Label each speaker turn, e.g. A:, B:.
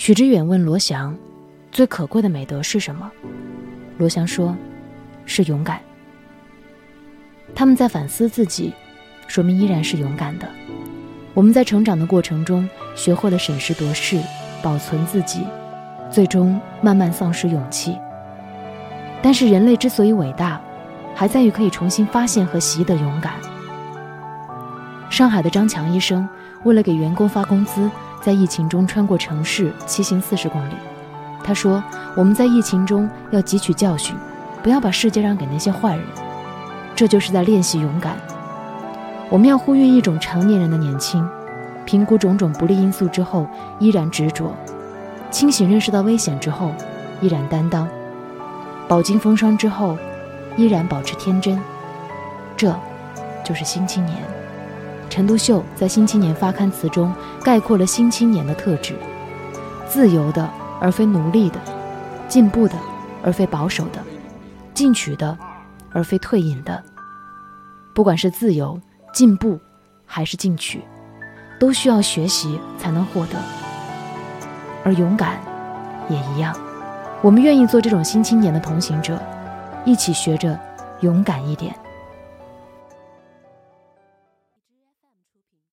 A: 许知远问罗翔：“最可贵的美德是什么？”罗翔说：“是勇敢。”他们在反思自己，说明依然是勇敢的。我们在成长的过程中，学会了审时度势，保存自己，最终慢慢丧失勇气。但是人类之所以伟大，还在于可以重新发现和习得勇敢。上海的张强医生为了给员工发工资，在疫情中穿过城市，骑行四十公里。他说：“我们在疫情中要汲取教训，不要把世界让给那些坏人。”这就是在练习勇敢。我们要呼吁一种成年人的年轻，评估种种不利因素之后依然执着，清醒认识到危险之后依然担当，饱经风霜之后依然保持天真。这，就是新青年。陈独秀在《新青年》发刊词中概括了新青年的特质：自由的而非奴隶的，进步的而非保守的，进取的而非退隐的。不管是自由。进步，还是进取，都需要学习才能获得。而勇敢，也一样。我们愿意做这种新青年的同行者，一起学着勇敢一点。